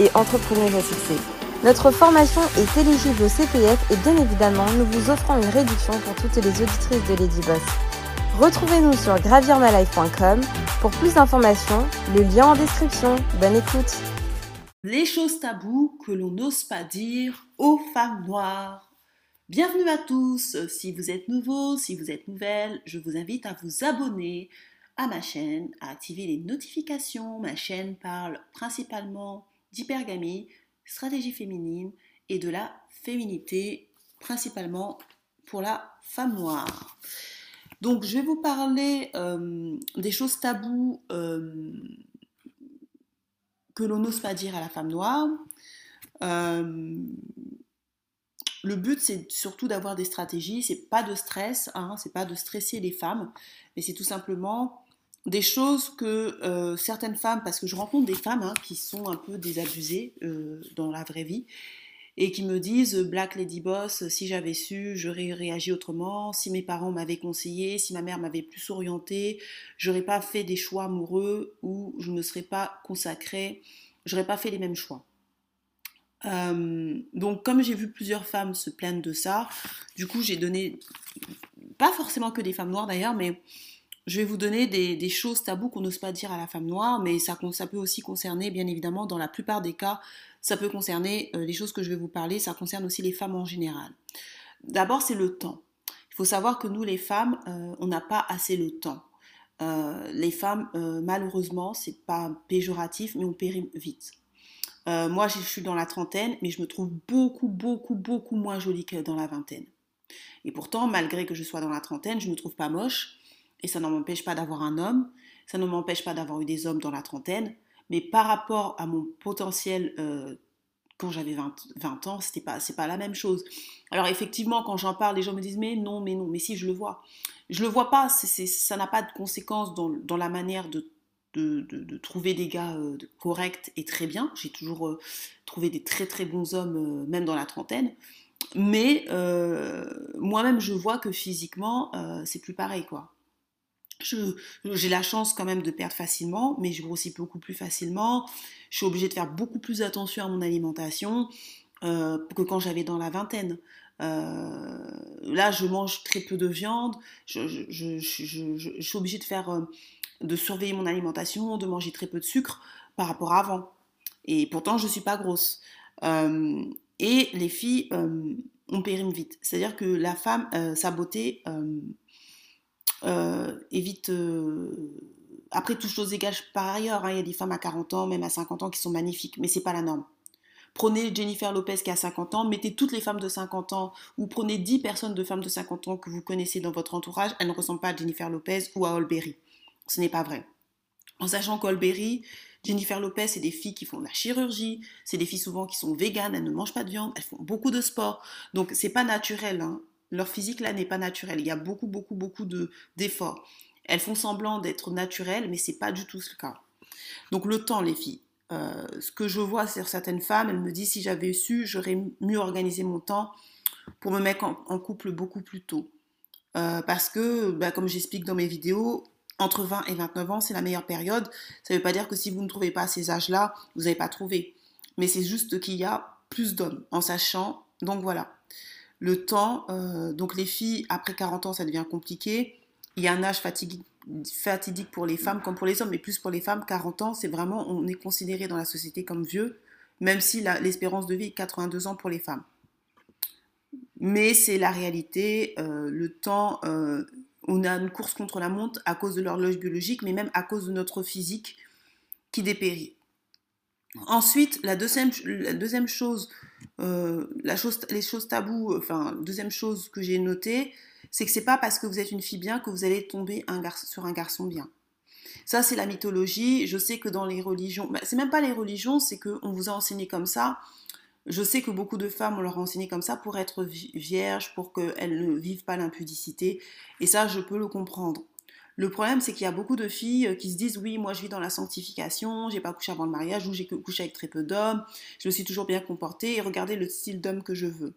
et entrepreneuse à. Notre formation est éligible au CPF et bien évidemment, nous vous offrons une réduction pour toutes les auditrices de Lady Boss. Retrouvez-nous sur gravirmalife.com pour plus d'informations, le lien en description. Bonne écoute. Les choses taboues que l'on n'ose pas dire aux femmes noires. Bienvenue à tous. Si vous êtes nouveau, si vous êtes nouvelle, je vous invite à vous abonner à ma chaîne, à activer les notifications. Ma chaîne parle principalement d'hypergamie, stratégie féminine et de la féminité, principalement pour la femme noire. Donc je vais vous parler euh, des choses taboues euh, que l'on n'ose pas dire à la femme noire. Euh, le but, c'est surtout d'avoir des stratégies. C'est pas de stress, hein, c'est pas de stresser les femmes, mais c'est tout simplement des choses que euh, certaines femmes, parce que je rencontre des femmes hein, qui sont un peu désabusées euh, dans la vraie vie, et qui me disent Black Lady Boss, si j'avais su, j'aurais réagi autrement, si mes parents m'avaient conseillé, si ma mère m'avait plus orientée, j'aurais pas fait des choix amoureux ou je ne me serais pas consacrée, j'aurais pas fait les mêmes choix. Euh, donc comme j'ai vu plusieurs femmes se plaindre de ça, du coup j'ai donné, pas forcément que des femmes noires d'ailleurs, mais je vais vous donner des, choses taboues qu'on n'ose pas dire à la femme noire, mais ça, peut aussi concerner, bien évidemment, dans la plupart des cas, ça peut concerner euh, les choses que je vais vous parler, ça concerne aussi les femmes en général. D'abord, c'est le temps. Il faut savoir que nous, les femmes, euh, on n'a pas assez le temps. Euh, les femmes, malheureusement, c'est pas péjoratif, mais on périt vite. moi, je suis dans la trentaine, mais je me trouve beaucoup, beaucoup, beaucoup moins jolie que dans la vingtaine. Et pourtant, malgré que je sois dans la trentaine, je ne me trouve pas moche et ça ne m'empêche pas d'avoir un homme, ça ne m'empêche pas d'avoir eu des hommes dans la trentaine, mais par rapport à mon potentiel euh, quand j'avais 20, 20, ans, c'était pas, c'est pas la même chose. Alors effectivement, quand j'en parle, les gens me disent mais non, mais non, mais si je le vois, je le vois pas, ça n'a pas de conséquences dans, la manière de, trouver des gars euh, corrects et très bien. J'ai toujours euh, trouvé des très très bons hommes, même dans la trentaine. Mais moi-même, je vois que physiquement, c'est plus pareil, quoi j'ai la chance quand même de perdre facilement, mais je grossis beaucoup plus facilement. Je suis obligée de faire beaucoup plus attention à mon alimentation euh, que quand j'avais dans la vingtaine. Euh, là, je mange très peu de viande. Je, suis obligée de faire, euh, de surveiller mon alimentation, de manger très peu de sucre par rapport à avant. Et pourtant, je suis pas grosse. et les filles, on périme vite. C'est-à-dire que la femme, sa beauté euh, évite. Euh, après, toutes choses égales par ailleurs, hein, il y a des femmes à 40 ans, même à 50 ans, qui sont magnifiques, mais c'est pas la norme. Prenez Jennifer Lopez qui a 50 ans, mettez toutes les femmes de 50 ans, ou prenez 10 personnes de femmes de 50 ans que vous connaissez dans votre entourage, elles ne ressemblent pas à Jennifer Lopez ou à Olberry. Ce n'est pas vrai. En sachant qu'Olberry, Jennifer Lopez, c'est des filles qui font de la chirurgie, c'est des filles souvent qui sont véganes, elles ne mangent pas de viande, elles font beaucoup de sport. Donc c'est pas naturel. Hein leur physique là n'est pas naturel. Il y a beaucoup, beaucoup, beaucoup d'efforts. Elles font semblant d'être naturelles, mais c'est pas du tout le cas. Donc le temps, les filles. Euh, ce que je vois sur certaines femmes, elles me disent si j'avais su, j'aurais mieux organisé mon temps pour me mettre en, couple beaucoup plus tôt. Euh, parce que, bah, comme j'explique dans mes vidéos, entre 20 et 29 ans, c'est la meilleure période. Ça ne veut pas dire que si vous ne trouvez pas ces âges-là, vous n'avez pas trouvé. Mais c'est juste qu'il y a plus d'hommes, en sachant. Donc voilà le temps, euh, donc les filles, après 40 ans, ça devient compliqué. Il y a un âge fatidique, pour les femmes comme pour les hommes, mais plus pour les femmes, 40 ans, c'est vraiment, on est considéré dans la société comme vieux, même si l'espérance de vie est 82 ans pour les femmes. Mais c'est la réalité, euh, le temps, euh, on a une course contre la montre à cause de l'horloge biologique, mais même à cause de notre physique qui dépérit. Ensuite, la deuxième, la deuxième chose, euh, la chose, les choses taboues, enfin, deuxième chose que j'ai notée, c'est que c'est pas parce que vous êtes une fille bien que vous allez tomber sur un garçon bien. Ça, c'est la mythologie. Je sais que dans les religions, bah, c'est même pas les religions, c'est qu'on vous a enseigné comme ça. Je sais que beaucoup de femmes, on leur a enseigné comme ça pour être vierges, pour qu'elles ne vivent pas l'impudicité. Et ça, je peux le comprendre. Le problème, c'est qu'il y a beaucoup de filles euh, qui se disent oui, moi je vis dans la sanctification, j'ai pas couché avant le mariage, ou j'ai couché avec très peu d'hommes, je me suis toujours bien comportée et regardez le style d'homme que je veux,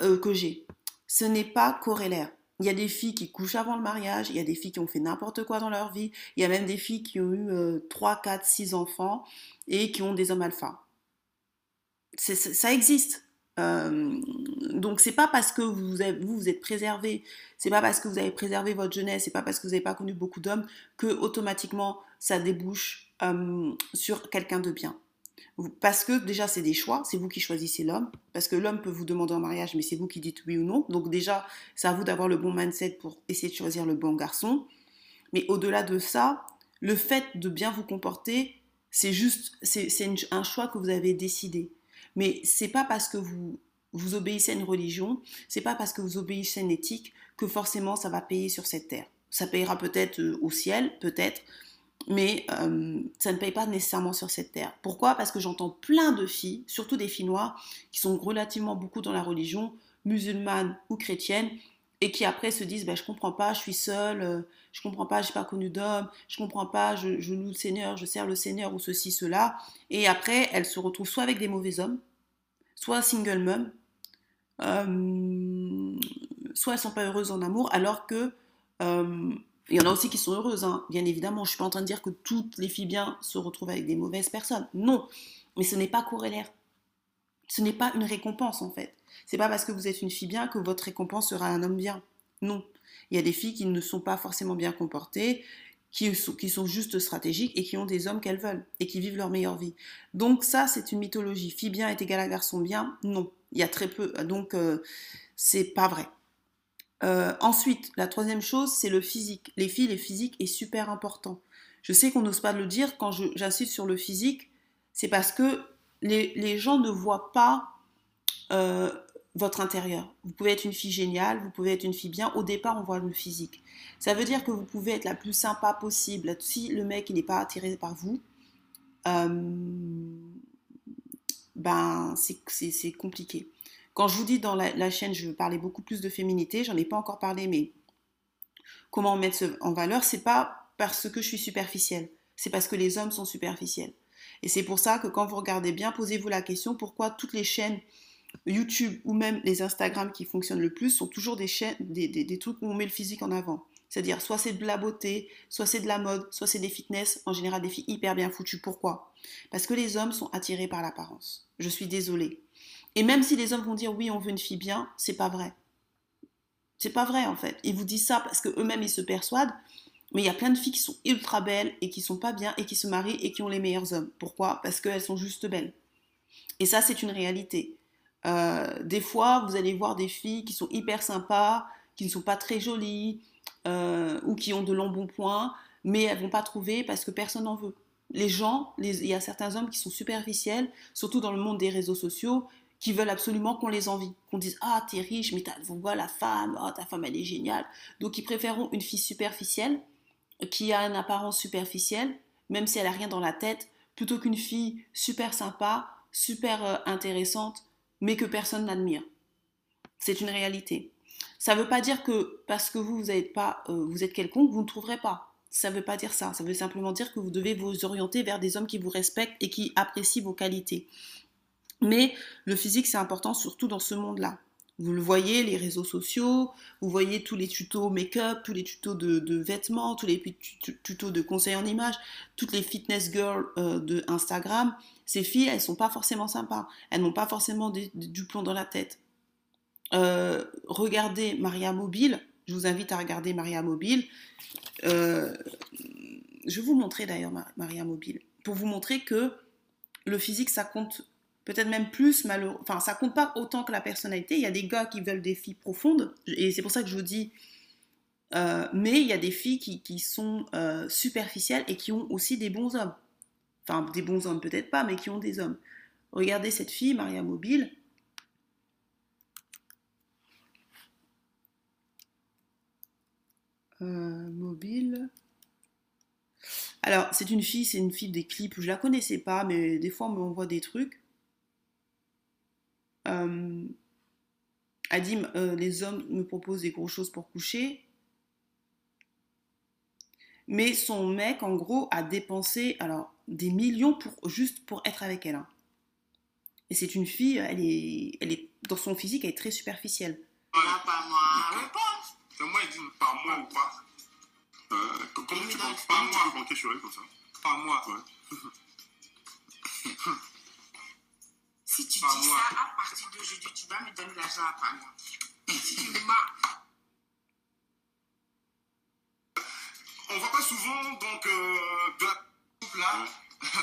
euh, que j'ai. Ce n'est pas corrélaire. Il y a des filles qui couchent avant le mariage, il y a des filles qui ont fait n'importe quoi dans leur vie, il y a même des filles qui ont eu 3, 4, 6 enfants et qui ont des hommes alpha. ça existe. Euh, donc c'est pas parce que vous, vous, êtes préservé, c'est pas parce que vous avez préservé votre jeunesse, c'est pas parce que vous n'avez pas connu beaucoup d'hommes que automatiquement ça débouche euh, sur quelqu'un de bien. Parce que déjà c'est des choix, c'est vous qui choisissez l'homme, parce que l'homme peut vous demander en mariage, mais c'est vous qui dites oui ou non. Donc déjà c'est à vous d'avoir le bon mindset pour essayer de choisir le bon garçon. Mais au-delà de ça, le fait de bien vous comporter, c'est juste, c'est un choix que vous avez décidé. Mais c'est pas parce que vous vous obéissez à une religion, c'est pas parce que vous obéissez à une éthique que forcément ça va payer sur cette terre. Ça payera peut-être euh, au ciel, peut-être, mais euh, ça ne paye pas nécessairement sur cette terre. Pourquoi? Parce que j'entends plein de filles, surtout des filles noires, qui sont relativement beaucoup dans la religion, musulmane ou chrétienne, et qui après se disent bah, je comprends pas, je suis seule, euh, je comprends pas, j'ai pas connu d'homme, je comprends pas, je, je, loue le Seigneur, je sers le Seigneur ou ceci, cela. Et après, elles se retrouvent soit avec des mauvais hommes, soit single mom, euh, soit elles sont pas heureuses en amour, alors que euh, il y en a aussi qui sont heureuses, hein. bien évidemment. Je suis pas en train de dire que toutes les filles bien se retrouvent avec des mauvaises personnes. Non, mais ce n'est pas corrélaire. Ce n'est pas une récompense en fait. C'est pas parce que vous êtes une fille bien que votre récompense sera un homme bien. Non. Il y a des filles qui ne sont pas forcément bien comportées, qui sont, qui juste stratégiques et qui ont des hommes qu'elles veulent et qui vivent leur meilleure vie. Donc ça, c'est une mythologie. Fille bien est égale à garçon bien? Non. Il y a très peu. Donc, euh, c'est pas vrai. Euh, ensuite, la troisième chose, c'est le physique. Les filles, le physique est super important. Je sais qu'on n'ose pas le dire quand j'insiste sur le physique, c'est parce que les, les, gens ne voient pas euh, votre intérieur. Vous pouvez être une fille géniale, vous pouvez être une fille bien. Au départ, on voit le physique. Ça veut dire que vous pouvez être la plus sympa possible. Si le mec n'est pas attiré par vous, euh, ben c'est compliqué. Quand je vous dis dans la, chaîne, je veux parler beaucoup plus de féminité. J'en ai pas encore parlé, mais comment mettre en valeur, c'est pas parce que je suis superficielle. C'est parce que les hommes sont superficiels. Et c'est pour ça que quand vous regardez bien, posez-vous la question pourquoi toutes les chaînes YouTube ou même les Instagram qui fonctionnent le plus sont toujours des, chaînes, des, trucs où on met le physique en avant. C'est-à-dire, soit c'est de la beauté, soit c'est de la mode, soit c'est des fitness, en général des filles hyper bien foutues. Pourquoi? Parce que les hommes sont attirés par l'apparence. Je suis désolée. Et même si les hommes vont dire oui, on veut une fille bien, c'est pas vrai. C'est pas vrai en fait. Ils vous disent ça parce qu'eux-mêmes ils se persuadent, mais il y a plein de filles qui sont ultra belles et qui sont pas bien et qui se marient et qui ont les meilleurs hommes. Pourquoi? Parce qu'elles sont juste belles. Et ça, c'est une réalité. Euh, des fois, vous allez voir des filles qui sont hyper sympas, qui ne sont pas très jolies, euh, ou qui ont de points, mais elles vont pas trouver parce que personne n'en veut. Les gens, il y a certains hommes qui sont superficiels, surtout dans le monde des réseaux sociaux, qui veulent absolument qu'on les envie, qu'on dise ah t'es riche, mais vois la femme, oh, ta femme elle est géniale. Donc ils préféreront une fille superficielle qui a une apparence superficielle, même si elle a rien dans la tête, plutôt qu'une fille super sympa, super euh, intéressante, mais que personne n'admire. C'est une réalité. Ça ne veut pas dire que parce que vous, vous êtes, pas, euh, vous êtes quelconque, vous ne trouverez pas. Ça ne veut pas dire ça. Ça veut simplement dire que vous devez vous orienter vers des hommes qui vous respectent et qui apprécient vos qualités. Mais le physique, c'est important surtout dans ce monde-là. Vous le voyez, les réseaux sociaux, vous voyez tous les tutos make-up, tous les tutos de, vêtements, tous les tutos de conseils en images, toutes les fitness girls euh, de Instagram. Ces filles, elles sont pas forcément sympas. Elles n'ont pas forcément du plomb dans la tête. Euh, regardez Maria Mobile. Je vous invite à regarder Maria Mobile. Euh, je vais vous montrer d'ailleurs Maria Mobile. Pour vous montrer que le physique, ça compte peut-être même plus, malheureux. Enfin, ça compte pas autant que la personnalité. Il y a des gars qui veulent des filles profondes. Et c'est pour ça que je vous dis. Euh, mais il y a des filles qui, qui sont superficielles et qui ont aussi des bons hommes. Enfin, des bons hommes peut-être pas, mais qui ont des hommes. Regardez cette fille, Maria Mobile. Euh, mobile. Alors, c'est une fille, c'est une fille des clips. Je la connaissais pas, mais des fois, on m'envoie des trucs. Euh, elle dit euh, les hommes me proposent des grosses choses pour coucher. Mais son mec, en gros, a dépensé alors des millions pour juste pour être avec elle. hein. Et c'est une fille, elle est, elle est dans son physique, elle est très superficielle. Pas par moi. C'est moi, il dit par moi ou pas. Euh, comment tu, penses, pas tu moi. banquer sur elle comme ça Par moi. Ouais. tu dis ça, à partir d'aujourd'hui, tu dois me donner l'argent à part moi. Si tu me On voit pas souvent, donc, euh, de la couple là.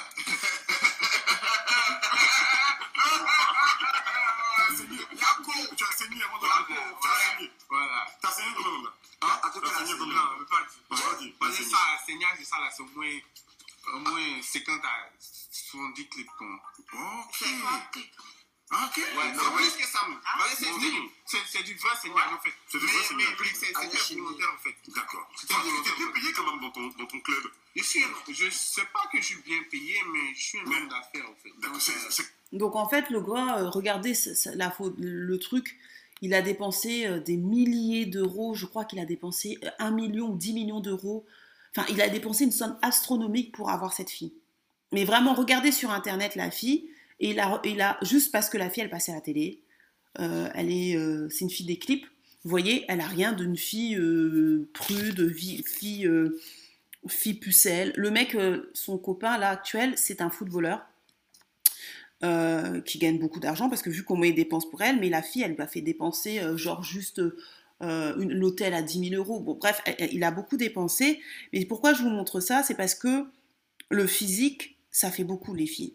Tu as saigné avant de la Tu as saigné. Voilà. T'as saigné combien là Hein? À de T'as la saigné dire. Ouais, vas-y, vas-y. ça, saignage, ça, là, c'est au moins, au moins 50 à 70 clips. ton- Ok. ok. Ouais, c'est ouais. plus que ça, c'est- du vrai saignage, en fait. C'est du Mais- vrai mais- saignage. mais C'était volontaire, en fait. D'accord. C'était Tu es volontaire. bien payé quand même dans ton, dans ton club. Je suis, je sais pas que je suis bien payé, mais je suis un homme d'affaires, en fait. D'accord. Donc, euh, en fait, le gars, euh, regardez la faute, le truc, il a dépensé euh, des milliers d'euros. Je crois qu'il a dépensé euh, 1 million ou 10 millions d'euros. Enfin, il a dépensé une somme astronomique pour avoir cette fille. Mais vraiment, regardez sur internet la fille, et a, il a juste parce que la fille, elle passait à la télé, euh, elle est, euh, c'est une fille des clips. Vous voyez, elle a rien d'une fille euh, prude, fille, euh, fille pucelle. Le mec, son copain là actuel, c'est un footballeur qui gagne beaucoup d'argent parce que vu comment il dépense pour elle, mais la fille, elle lui a fait dépenser genre juste euh, l'hôtel à 10 000 euros. Bon, bref, il a beaucoup dépensé. Mais pourquoi je vous montre ça? C'est parce que le physique, ça fait beaucoup les filles.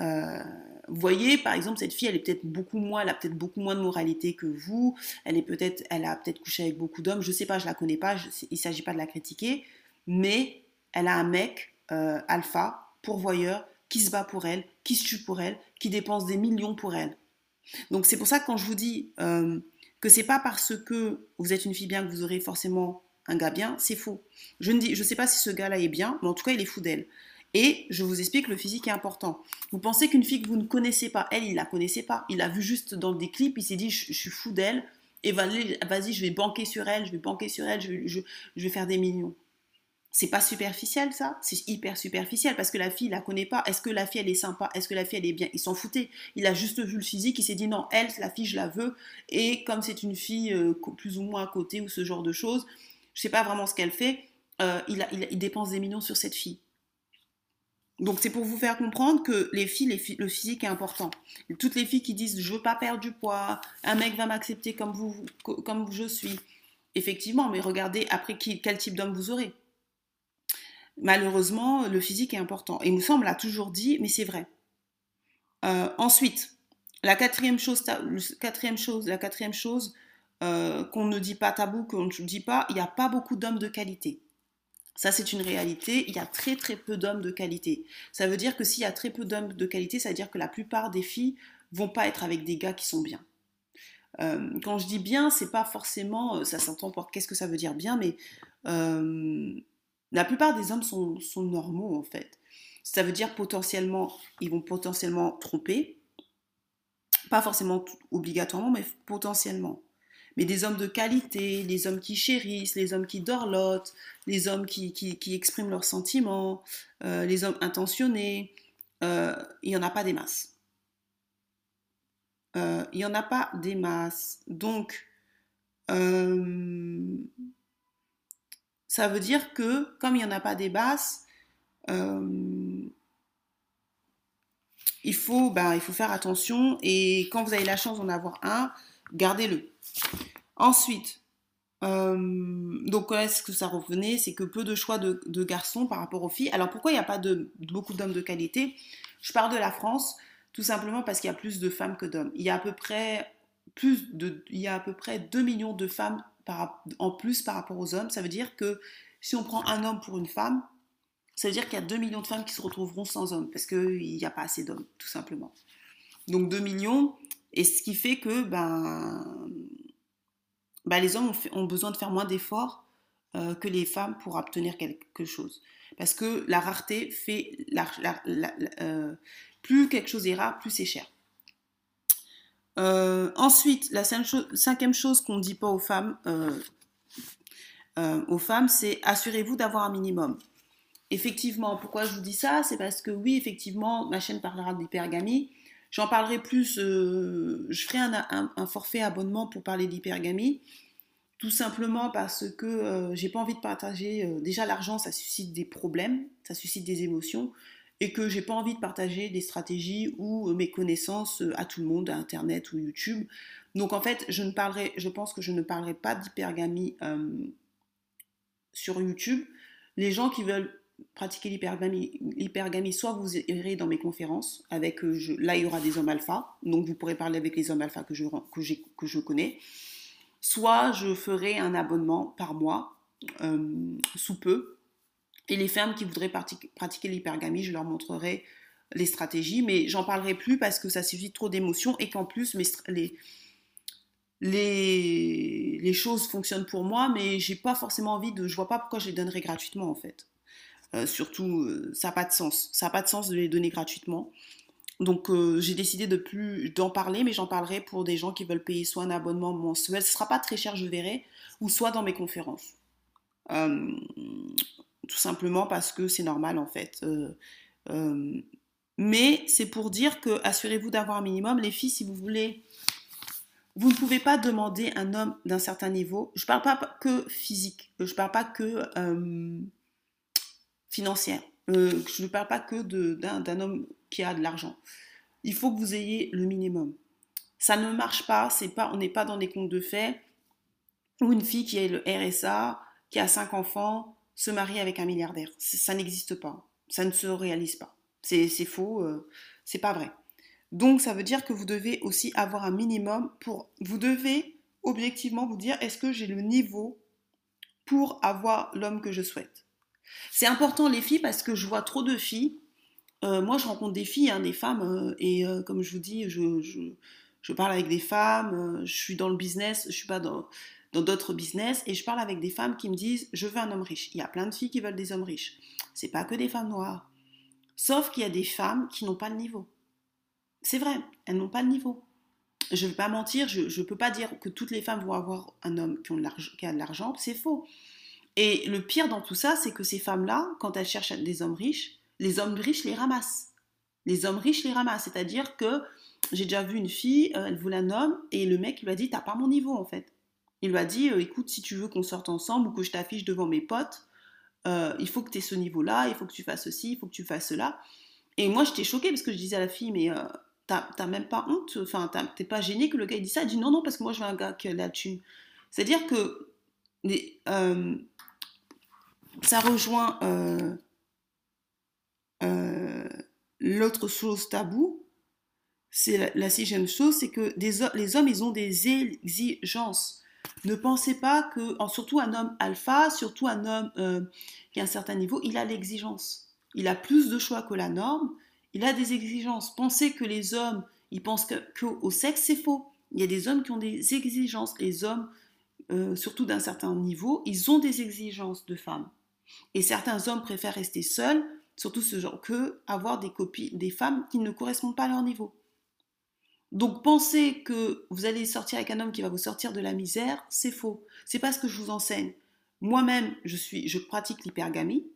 Euh, vous voyez, par exemple, cette fille, elle est peut-être beaucoup moins, elle a peut-être beaucoup moins de moralité que vous. Elle est peut-être, elle a peut-être couché avec beaucoup d'hommes. Je sais pas, je la connais pas. je- il s'agit pas de la critiquer, mais elle a un mec euh, alpha, pourvoyeur, qui se bat pour elle, qui se tue pour elle, qui dépense des millions pour elle. Donc c'est pour ça que quand je vous dis euh, que c'est pas parce que vous êtes une fille bien que vous aurez forcément un gars bien, c'est faux. Je ne dis, je sais pas si ce gars-là est bien, mais en tout cas il est fou d'elle. Et je vous explique, le physique est important. Vous pensez qu'une fille que vous ne connaissez pas, elle, il la connaissait pas. Il l'a vu juste dans des clips, il s'est dit, je, suis fou d'elle, et va- vas-y, je vais banquer sur elle, je vais banquer sur elle, je vais, faire des millions. C'est pas superficiel ça C'est hyper superficiel parce que la fille, il la connaît pas. Est-ce que la fille, elle est sympa? Est-ce que la fille, elle est bien? Il s'en foutait. Il a juste vu le physique, il s'est dit non, elle, la fille, je la veux. Et comme c'est une fille euh, plus ou moins à côté ou ce genre de choses, je sais pas vraiment ce qu'elle fait, euh, il dépense des millions sur cette fille. Donc c'est pour vous faire comprendre que les filles, les filles- le physique est important. Toutes les filles qui disent je veux pas perdre du poids, un mec va m'accepter comme vous, co- comme je suis. Effectivement, mais regardez après quel type d'homme vous aurez. Malheureusement, le physique est important. Et il me semble l'a toujours dit, mais c'est vrai. Euh, ensuite, la quatrième chose, la quatrième chose euh, qu'on ne dit pas tabou, qu'on ne dit pas, il n'y a pas beaucoup d'hommes de qualité. Ça, c'est une réalité. Il y a très très peu d'hommes de qualité. Ça veut dire que s'il y a très peu d'hommes de qualité, ça veut dire que la plupart des filles vont pas être avec des gars qui sont bien. Euh, quand je dis bien, c'est pas forcément, euh, ça s'entend pour qu'est-ce que ça veut dire bien, mais euh, la plupart des hommes sont, sont normaux en fait. Ça veut dire potentiellement, ils vont potentiellement tromper, pas forcément obligatoirement, mais potentiellement. Mais des hommes de qualité, les hommes qui chérissent, les hommes qui dorlotent, les hommes qui, qui, expriment leurs sentiments, euh, les hommes intentionnés, euh, il n'y en a pas des masses. Euh, il n'y en a pas des masses. Donc, ça veut dire que comme il n'y en a pas des masses, il, faut, ben, il faut faire attention et quand vous avez la chance d'en avoir un, gardez-le. Ensuite, euh, donc est-ce que ça revenait C'est que peu de choix de, garçons par rapport aux filles. Alors pourquoi il n'y a pas de, beaucoup d'hommes de qualité? Je parle de la France tout simplement parce qu'il y a plus de femmes que d'hommes. Il y a à peu près plus de, il y a à peu près 2 millions de femmes en plus par rapport aux hommes. Ça veut dire que si on prend un homme pour une femme, ça veut dire qu'il y a 2 millions de femmes qui se retrouveront sans hommes parce qu'il n'y a pas assez d'hommes, tout simplement. Donc 2 millions, et ce qui fait que ben, ben les hommes ont, besoin de faire moins d'efforts euh, que les femmes pour obtenir quelque chose. Parce que la rareté fait... Euh, plus quelque chose est rare, plus c'est cher. Euh, ensuite, la cinquième chose qu'on ne dit pas aux femmes, aux femmes, c'est assurez-vous d'avoir un minimum. Effectivement, pourquoi je vous dis ça? C'est parce que oui, effectivement, ma chaîne parlera d'hypergamie. J'en parlerai plus, euh, je ferai un, forfait abonnement pour parler d'hypergamie. Tout simplement parce que euh, j'ai pas envie de partager. euh, déjà, l'argent, ça suscite des problèmes, ça suscite des émotions, et que j'ai pas envie de partager des stratégies ou euh, mes connaissances à tout le monde, à Internet ou YouTube. Donc en fait, je ne parlerai, je pense que je ne parlerai pas d'hypergamie sur YouTube. Les gens qui veulent pratiquer l'hypergamie, soit vous irez dans mes conférences, avec, euh, je- là il y aura des hommes alpha, donc vous pourrez parler avec les hommes alpha que je, connais, soit je ferai un abonnement par mois, euh, sous peu, et les femmes qui voudraient pratiquer l'hypergamie, je leur montrerai les stratégies, mais j'en parlerai plus parce que ça suffit trop d'émotions et qu'en plus les choses fonctionnent pour moi, mais j'ai pas forcément envie de, je vois pas pourquoi je les donnerais gratuitement en fait. Euh, surtout, euh, ça n'a pas de sens. Ça n'a pas de sens de les donner gratuitement. Donc, euh, j'ai décidé de plus d'en parler, mais j'en parlerai pour des gens qui veulent payer soit un abonnement mensuel, ce sera pas très cher, je verrai, ou soit dans mes conférences. Tout simplement parce que c'est normal en fait. Mais c'est pour dire que assurez-vous d'avoir un minimum. Les filles, si vous voulez, vous ne pouvez pas demander un homme d'un certain niveau. Je parle pas que physique. Je parle pas que financière. Euh, je ne parle pas que d'un homme qui a de l'argent. Il faut que vous ayez le minimum. Ça ne marche pas. C'est pas. On n'est pas dans des contes de faits où une fille qui a le RSA, qui a cinq enfants, se marie avec un milliardaire. Ça n'existe pas. Ça ne se réalise pas. C'est c'est faux. euh, c'est pas vrai. Donc ça veut dire que vous devez aussi avoir un minimum pour... Vous devez objectivement vous dire est-ce que j'ai le niveau pour avoir l'homme que je souhaite? C'est important les filles parce que je vois trop de filles. euh, moi je rencontre des filles, hein, des femmes, euh, et euh, comme je vous dis, je, je- parle avec des femmes, je suis dans le business, je suis pas dans d'autres business, et je parle avec des femmes qui me disent je veux un homme riche. Il y a plein de filles qui veulent des hommes riches. C'est pas que des femmes noires. Sauf qu'il y a des femmes qui n'ont pas le niveau. C'est vrai, elles n'ont pas le niveau. Je ne vais pas mentir, je ne peux pas dire que toutes les femmes vont avoir un homme qui a de l'argent, c'est faux. Et le pire dans tout ça, c'est que ces femmes-là, quand elles cherchent des hommes riches, les hommes riches les ramassent. Les hommes riches les ramassent. C'est-à-dire que j'ai déjà vu une fille, euh, elle voulait un homme, et le mec lui a dit T'as pas mon niveau en fait. Il lui a dit euh, Écoute, si tu veux qu'on sorte ensemble ou que je t'affiche devant mes potes, euh, il faut que tu ce niveau-là, il faut que tu fasses ceci, il faut que tu fasses cela. Et moi, j'étais choquée parce que je disais à la fille, mais t'as même pas honte, enfin, t'es pas gênée que le gars il dit ça Elle dit non, non, parce que moi, je veux un gars qui a la thune. C'est-à-dire que euh, ça rejoint euh, euh, l'autre chose tabou. C'est la, sixième chose, c'est que les hommes, ils ont des exigences. Ne pensez pas que, surtout un homme alpha, surtout un homme qui a un certain niveau, il a l'exigence. Il a plus de choix que la norme, il a des exigences. Pensez que les hommes, ils pensent que, que au sexe, c'est faux. Il y a des hommes qui ont des exigences. Les hommes, euh, surtout d'un certain niveau, ils ont des exigences de femmes. Et certains hommes préfèrent rester seuls, surtout ce genre, que avoir des copines, des femmes qui ne correspondent pas à leur niveau. Donc penser que vous allez sortir avec un homme qui va vous sortir de la misère, c'est faux. C'est pas ce que je vous enseigne. Moi-même, je suis, je pratique l'hypergamie,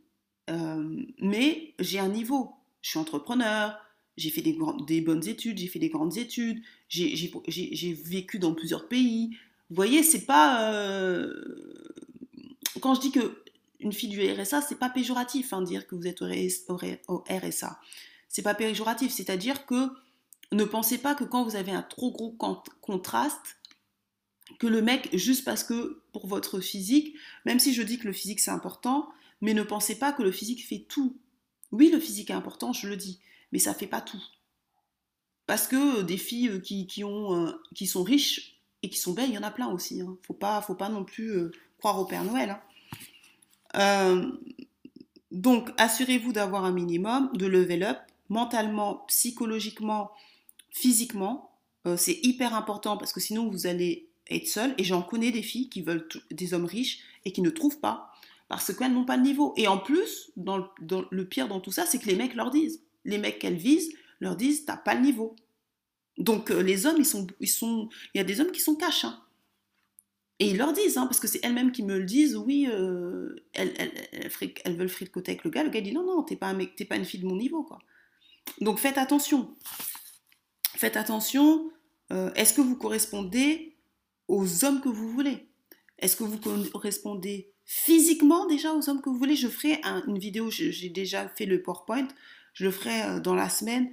euh, mais j'ai un niveau. Je suis entrepreneur, j'ai fait des, des bonnes études, j'ai fait des grandes études, j'ai vécu dans plusieurs pays. Vous voyez, c'est pas. euh, Quand je dis que une fille du RSA, c'est pas péjoratif, hein, dire que vous êtes au RSA. C'est pas péjoratif, c'est-à-dire que ne pensez pas que quand vous avez un trop gros con- contraste, que le mec, juste parce que pour votre physique, même si je dis que le physique c'est important, mais ne pensez pas que le physique fait tout. Oui, le physique est important, je le dis, mais ça fait pas tout. Parce que des filles euh, euh, qui sont riches et qui sont belles, il y en a plein aussi. Hein. Faut pas, faut pas non plus euh, croire au Père Noël. hein. Euh, donc, assurez-vous d'avoir un minimum, de level up, mentalement, psychologiquement, physiquement. Euh, c'est hyper important parce que sinon vous allez être seul. Et j'en connais des filles qui veulent des hommes riches et qui ne trouvent pas. parce qu'elles n'ont pas le niveau. Et en plus, le, le pire dans tout ça, c'est que les mecs leur disent. Les mecs qu'elles visent leur disent T'as pas le niveau. Donc euh, les hommes, ils sont, ils il y a des hommes qui sont cash. hein. Et ils leur disent, hein, parce que c'est elles-mêmes qui me le disent, oui, euh, elles, elles, elles, veulent fricoter avec le gars. Le gars dit non, non, t'es pas pas une fille de mon niveau. Donc faites attention. Faites attention. euh, Est-ce que vous correspondez aux hommes que vous voulez? Est-ce que vous correspondez physiquement déjà aux hommes que vous voulez? Je ferai un- une vidéo, j'ai déjà fait le PowerPoint, je le ferai dans la semaine.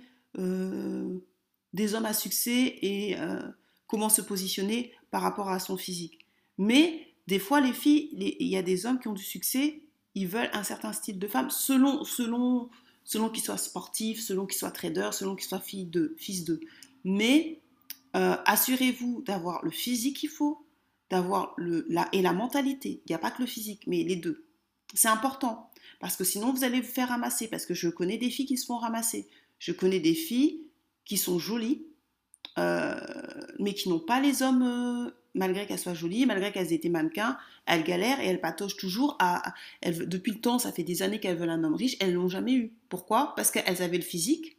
Des hommes à succès et euh, comment se positionner par rapport à son physique. Mais des fois, les filles, les- il y a des hommes qui ont du succès, ils veulent un certain style de femme selon, selon, selon qu'ils soient sportifs, selon qu'ils soient traders, selon qu'ils soient filles de, fils d'eux. Mais euh, assurez-vous d'avoir le physique qu'il faut, d'avoir le, la, et la mentalité. Il n'y a pas que le physique, mais les deux. C'est important. Parce que sinon, vous allez vous faire ramasser. Parce que je connais des filles qui se font ramasser. Je connais des filles qui sont jolies, euh, mais qui n'ont pas les hommes, euh, malgré qu'elles soient jolies, malgré qu'elles aient été mannequins, elles galèrent et elles patochent toujours à... Depuis le temps, ça fait des années qu'elles veulent un homme riche, elles ne l'ont jamais eu. Pourquoi? Parce qu'elles avaient le physique,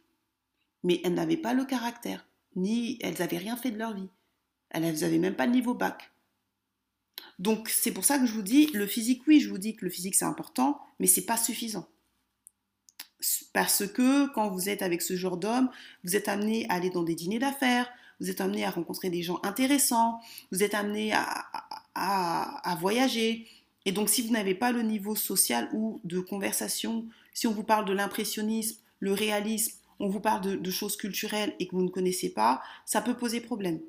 mais elles n'avaient pas le caractère, ni elles n'avaient rien fait de leur vie. Elles n'avaient même pas le niveau bac. Donc c'est pour ça que je vous dis, le physique, oui, je vous dis que le physique c'est important, mais c'est pas suffisant. Parce que quand vous êtes avec ce genre d'homme, vous êtes amené à aller dans des dîners d'affaires, vous êtes amené à rencontrer des gens intéressants, vous êtes amené à, voyager. Et donc si vous n'avez pas le niveau social ou de conversation, si on vous parle de l'impressionnisme, le réalisme, on vous parle de, de, choses culturelles et que vous ne connaissez pas, ça peut poser problème.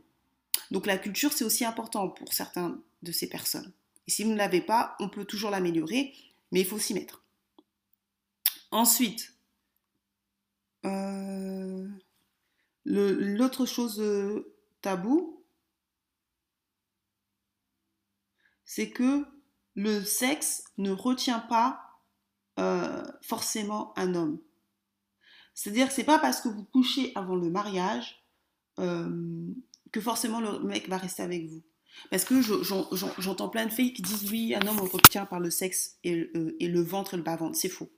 Donc la culture, c'est aussi important pour certains de ces personnes. Et si vous ne l'avez pas, on peut toujours l'améliorer, mais il faut s'y mettre. Ensuite, euh, l'autre chose euh, tabou, c'est que le sexe ne retient pas euh, forcément un homme. C'est-à-dire que c'est pas parce que vous couchez avant le mariage que forcément le mec va rester avec vous. Parce que j'entends plein de filles qui disent oui, un homme retient par le sexe et, et le ventre et le bas-ventre. C'est faux.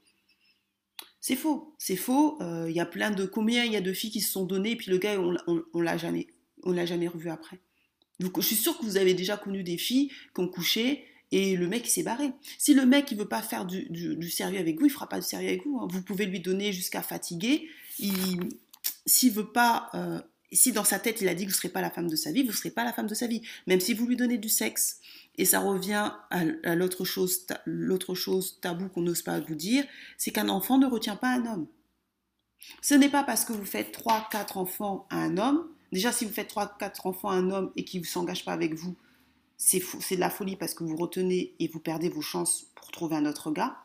C'est faux, c'est faux. Il euh, y a plein de combien il y a de filles qui se sont données et puis le gars on, on, l'a jamais, on l'a jamais revu après. Donc je suis sûre que vous avez déjà connu des filles qui ont couché et le mec il s'est barré. Si le mec il veut pas faire du, sérieux avec vous, il fera pas du sérieux avec vous. Hein. Vous pouvez lui donner jusqu'à fatiguer. Il, s'il veut pas, euh, si dans sa tête il a dit que vous serez pas la femme de sa vie, vous serez pas la femme de sa vie. Même si vous lui donnez du sexe. Et ça revient à, l'autre chose, l'autre chose tabou qu'on n'ose pas vous dire, c'est qu'un enfant ne retient pas un homme. Ce n'est pas parce que vous faites 3-4 enfants à un homme, déjà si vous faites 3-4 enfants à un homme et qu'il ne s'engage pas avec vous, c'est de la folie parce que vous retenez et vous perdez vos chances pour trouver un autre gars.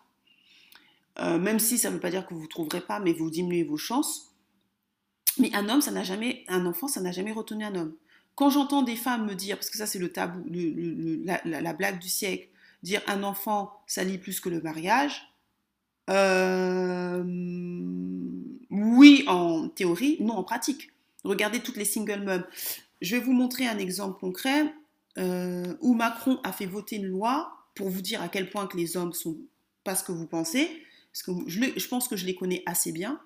Euh, même si ça ne veut pas dire que vous ne trouverez pas, mais vous diminuez vos chances. Mais un homme, ça n'a jamais, un enfant, ça n'a jamais retenu un homme. Quand j'entends des femmes me dire, parce que ça c'est le tabou, la, la, la, blague du siècle, dire un enfant ça lit plus que le mariage, euh, oui en théorie, non en pratique. Regardez toutes les single moms. Je vais vous montrer un exemple concret euh, où Macron a fait voter une loi pour vous dire à quel point que les hommes sont pas ce que vous pensez, parce que je pense que je les connais assez bien.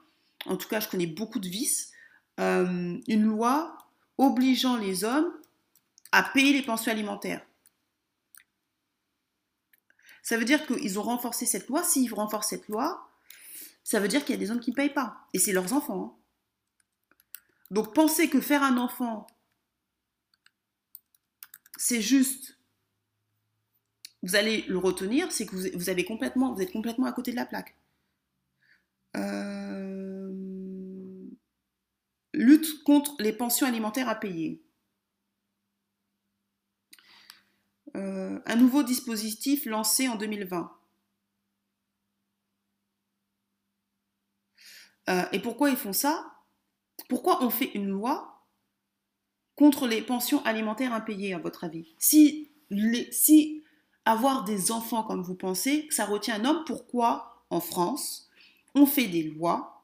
En tout cas, je connais beaucoup de vices. Euh, une loi obligeant les hommes à payer les pensions alimentaires. Ça veut dire qu'ils ont renforcé cette loi. S'ils renforcent cette loi, ça veut dire qu'il y a des hommes qui ne payent pas. Et c'est leurs enfants. Hein. Donc penser que faire un enfant, c'est juste, vous allez le retenir, c'est que vous, avez complètement, vous êtes complètement à côté de la plaque. Euh lutte contre les pensions alimentaires à payer. Euh, un nouveau dispositif lancé en 2020. Euh, et pourquoi ils font ça? Pourquoi on fait une loi contre les pensions alimentaires impayées, à votre avis? Si, avoir des enfants, comme vous pensez, ça retient un homme, pourquoi en France on fait des lois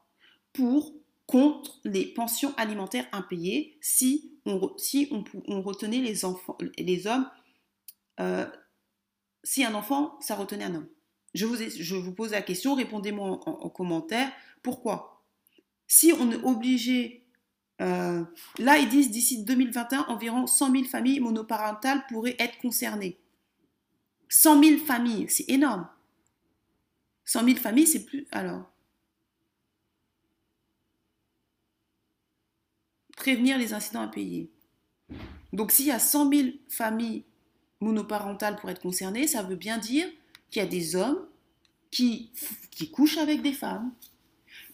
pour contre les pensions alimentaires impayées si on, si on, retenait les, enfants, les hommes, euh, si un enfant, ça retenait un homme. Je vous, je vous pose la question, répondez-moi en commentaire. Pourquoi? Si on est obligé, euh, là ils disent d'ici 2021, environ 100 000 familles monoparentales pourraient être concernées. 100 000 familles, c'est énorme. 100 000 familles, c'est plus... Alors, prévenir les incidents impayés. Donc s'il y a 100 000 familles monoparentales pour être concernées, ça veut bien dire qu'il y a des hommes qui, qui couchent avec des femmes,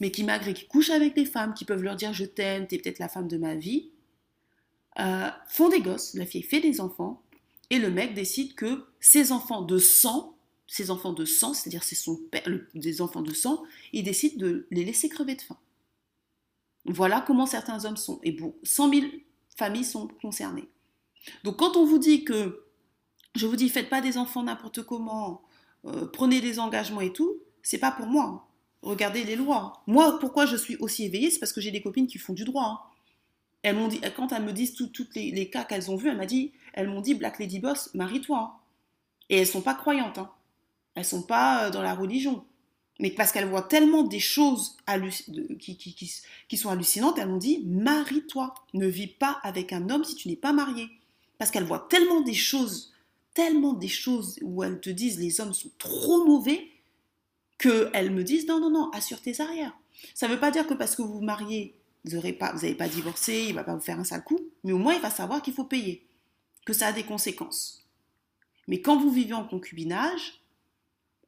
mais qui malgré qu'ils couchent avec des femmes, qui peuvent leur dire je t'aime, t'es peut-être la femme de ma vie, euh, font des gosses, la fille fait des enfants, et le mec décide que ses enfants de sang, ses enfants de sang, c'est-à-dire c'est son des enfants de sang, il décide de les laisser crever de faim. Voilà comment certains hommes sont. Et bon, 100 000 familles sont concernées. Donc quand on vous dit que, je vous dis, faites pas des enfants n'importe comment, euh, prenez des engagements et tout, c'est pas pour moi. Regardez les lois. Moi, pourquoi je suis aussi éveillée, c'est parce que j'ai des copines qui font du droit. hein. Elles dit, quand elles me disent tous les, cas qu'elles ont vus, elles m'ont dit, elles m'ont dit, Black Lady Boss, marie-toi. hein. Et elles sont pas croyantes. Hein. Elles sont pas euh, dans la religion. Mais parce qu'elles voient tellement des choses qui, sont hallucinantes, elles m'ont dit marie-toi, ne vis pas avec un homme si tu n'es pas marié. Parce qu'elles voient tellement des choses, tellement des choses où elles te disent les hommes sont trop mauvais, qu'elles me disent non, non, non, assure tes arrières. Ça ne veut pas dire que parce que vous vous mariez, vous n'avez pas, pas divorcé, il ne va pas vous faire un sale coup, mais au moins il va savoir qu'il faut payer, que ça a des conséquences. Mais quand vous vivez en concubinage,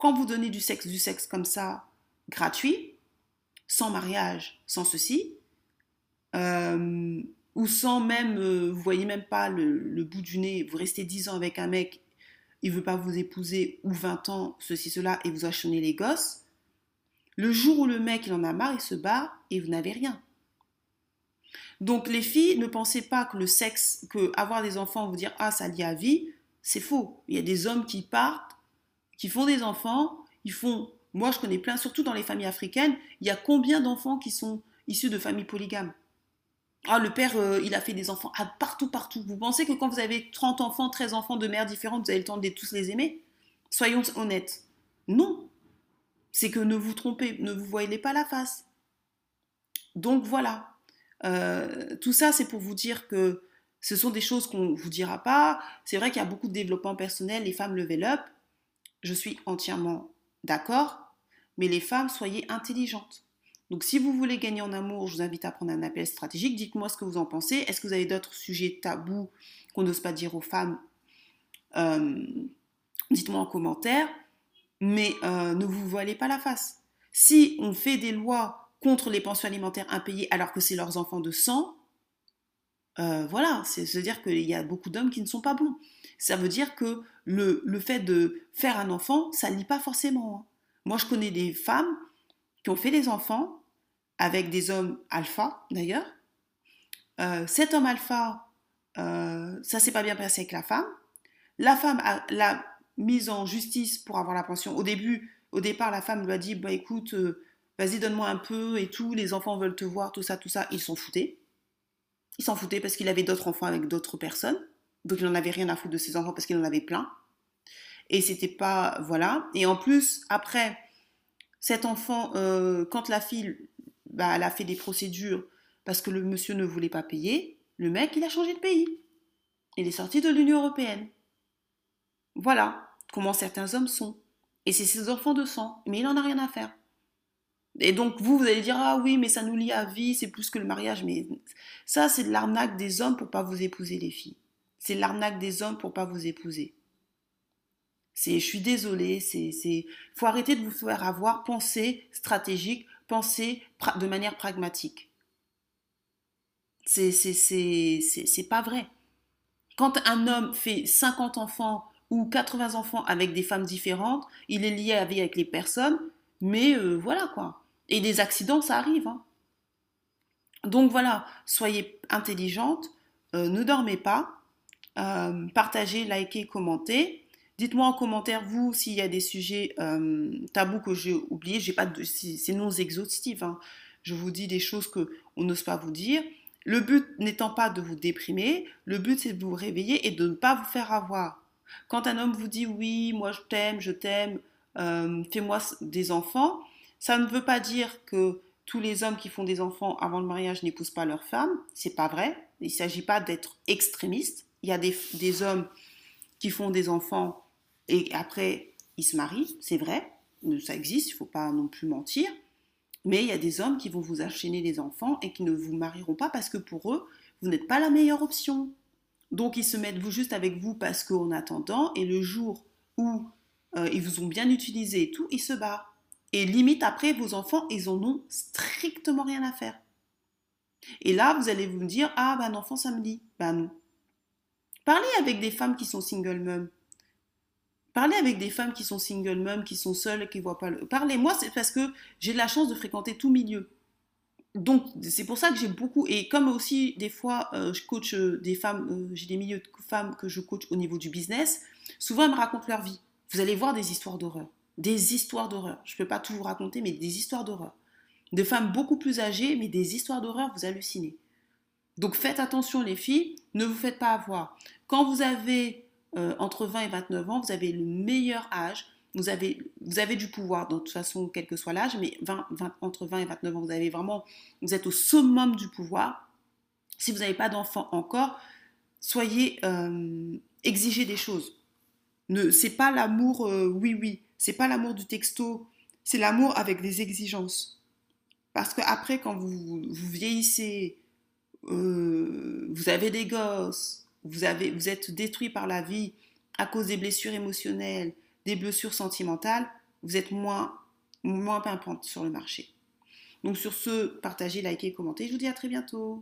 quand vous donnez du sexe, du sexe comme ça, gratuit, sans mariage, sans ceci, euh, ou sans même, euh, vous voyez même pas le, bout du nez, vous restez 10 ans avec un mec, il veut pas vous épouser, ou 20 ans, ceci, cela, et vous achetez les gosses, le jour où le mec il en a marre, il se barre et vous n'avez rien. Donc les filles, ne pensez pas que le sexe, que avoir des enfants, vous dire ah ça lie à vie, c'est faux. Il y a des hommes qui partent, qui font des enfants, ils font. Moi je connais plein, surtout dans les familles africaines, il y a combien d'enfants qui sont issus de familles polygames? Ah le père euh, il a fait des enfants partout partout. Vous pensez que quand vous avez 30 enfants, 13 enfants de mères différentes, vous avez le temps de tous les aimer? Soyons honnêtes. Non. C'est que ne vous trompez, ne vous voyez pas la face. Donc voilà. Euh, tout ça, c'est pour vous dire que ce sont des choses qu'on ne vous dira pas. C'est vrai qu'il y a beaucoup de développement personnel, les femmes level up. Je suis entièrement d'accord. Mais les femmes, soyez intelligentes. Donc si vous voulez gagner en amour, je vous invite à prendre un appel stratégique. Dites-moi ce que vous en pensez. Est-ce que vous avez d'autres sujets tabous qu'on n'ose pas dire aux femmes? Euh, Dites-moi en commentaire. Mais euh, ne vous voilez pas la face. Si on fait des lois contre les pensions alimentaires impayées alors que c'est leurs enfants de sang, euh, voilà, c'est se dire qu'il y a beaucoup d'hommes qui ne sont pas bons. Ça veut dire que le, le fait de faire un enfant, ça ne lie pas forcément. hein. Moi, je connais des femmes qui ont fait des enfants avec des hommes alpha, d'ailleurs. Euh, cet homme alpha, euh, ça s'est pas bien passé avec la femme. La femme l'a mise en justice pour avoir la pension. Au début, au départ, la femme lui a dit, bah écoute, euh, vas-y, donne-moi un peu et tout, les enfants veulent te voir, tout ça, tout ça. Ils s'en foutaient. Ils s'en foutaient parce qu'il avait d'autres enfants avec d'autres personnes. Donc il n'en avait rien à foutre de ses enfants parce qu'il en avait plein. Et c'était pas. Voilà. Et en plus, après, cet enfant, euh, quand la fille, bah, elle a fait des procédures parce que le monsieur ne voulait pas payer, le mec, il a changé de pays. Il est sorti de l'Union Européenne. Voilà comment certains hommes sont. Et c'est ses enfants de sang. Mais il n'en a rien à faire. Et donc vous, vous allez dire, ah oui, mais ça nous lie à vie, c'est plus que le mariage. Mais ça, c'est de l'arnaque des hommes pour pas vous épouser, les filles. C'est de l'arnaque des hommes pour pas vous épouser. C'est, je suis désolée, c'est, c'est, faut arrêter de vous faire avoir, penser stratégique, pra- de manière pragmatique. C'est, c'est, c'est, c'est, c'est pas vrai. Quand un homme fait 50 enfants ou 80 enfants avec des femmes différentes, il est lié à vie avec les personnes, mais euh, voilà quoi. Et des accidents, ça arrive. hein. Donc voilà, soyez intelligente, euh, ne dormez pas, euh, partagez, likez, commentez. Dites-moi en commentaire, vous, s'il y a des sujets euh, tabous que j'ai oubliés. J'ai pas de, c'est non exhaustif. hein. Je vous dis des choses que on n'ose pas vous dire. Le but n'étant pas de vous déprimer, le but c'est de vous réveiller et de ne pas vous faire avoir. Quand un homme vous dit oui, moi je t'aime, je t'aime, fais-moi des enfants, ça ne veut pas dire que tous les hommes qui font des enfants avant le mariage n'épousent pas leur femme. C'est pas vrai. Il ne s'agit pas d'être extrémiste. Il y a des, des, hommes qui font des enfants et après ils se marient, c'est vrai. Ça existe, il ne faut pas non plus mentir. Mais il y a des hommes qui vont vous enchaîner les enfants et qui ne vous marieront pas parce que pour eux, vous n'êtes pas la meilleure option. Donc ils se mettent vous juste avec vous parce qu'en attendant, et le jour où euh, ils vous ont bien utilisé et tout, ils se barrent. Et limite après, vos enfants, ils en ont strictement rien à faire. Et là, vous allez vous dire, ah ben un enfant samedi. Ben non. Parlez avec des femmes qui sont single mom. Parlez avec des femmes qui sont single mom, qui sont seules, qui voient pas le. Parlez-moi, c'est parce que j'ai de la chance de fréquenter tout milieu. Donc, c'est pour ça que j'ai beaucoup. Et comme aussi, des fois, euh, je coach euh, des femmes, euh, j'ai des milieux de femmes que je coach au niveau du business, souvent elles me racontent leur vie. Vous allez voir des histoires d'horreur. Des histoires d'horreur. Je ne peux pas tout vous raconter, mais des histoires d'horreur. De femmes beaucoup plus âgées, mais des histoires d'horreur, vous hallucinez. Donc faites attention les filles, ne vous faites pas avoir. Quand vous avez entre 20 et 29 ans, vous avez le meilleur âge vous avez, vous avez du pouvoir, de toute façon, quel que soit l'âge, mais 20, entre 20 et 29 ans, vous avez vraiment, vous êtes au summum du pouvoir. Si vous n'avez pas d'enfant encore, soyez, euh, exigez des choses. Ne, c'est pas l'amour, euh, oui, oui, c'est pas l'amour du texto, c'est l'amour avec des exigences. Parce qu'après, quand vous, vous vieillissez, euh, vous avez des gosses, vous êtes détruit par la vie à cause des blessures émotionnelles, des blessures sentimentales, vous êtes moins, moins pimpante sur le marché. Donc sur ce, partagez, likez, commentez. Je vous dis à très bientôt.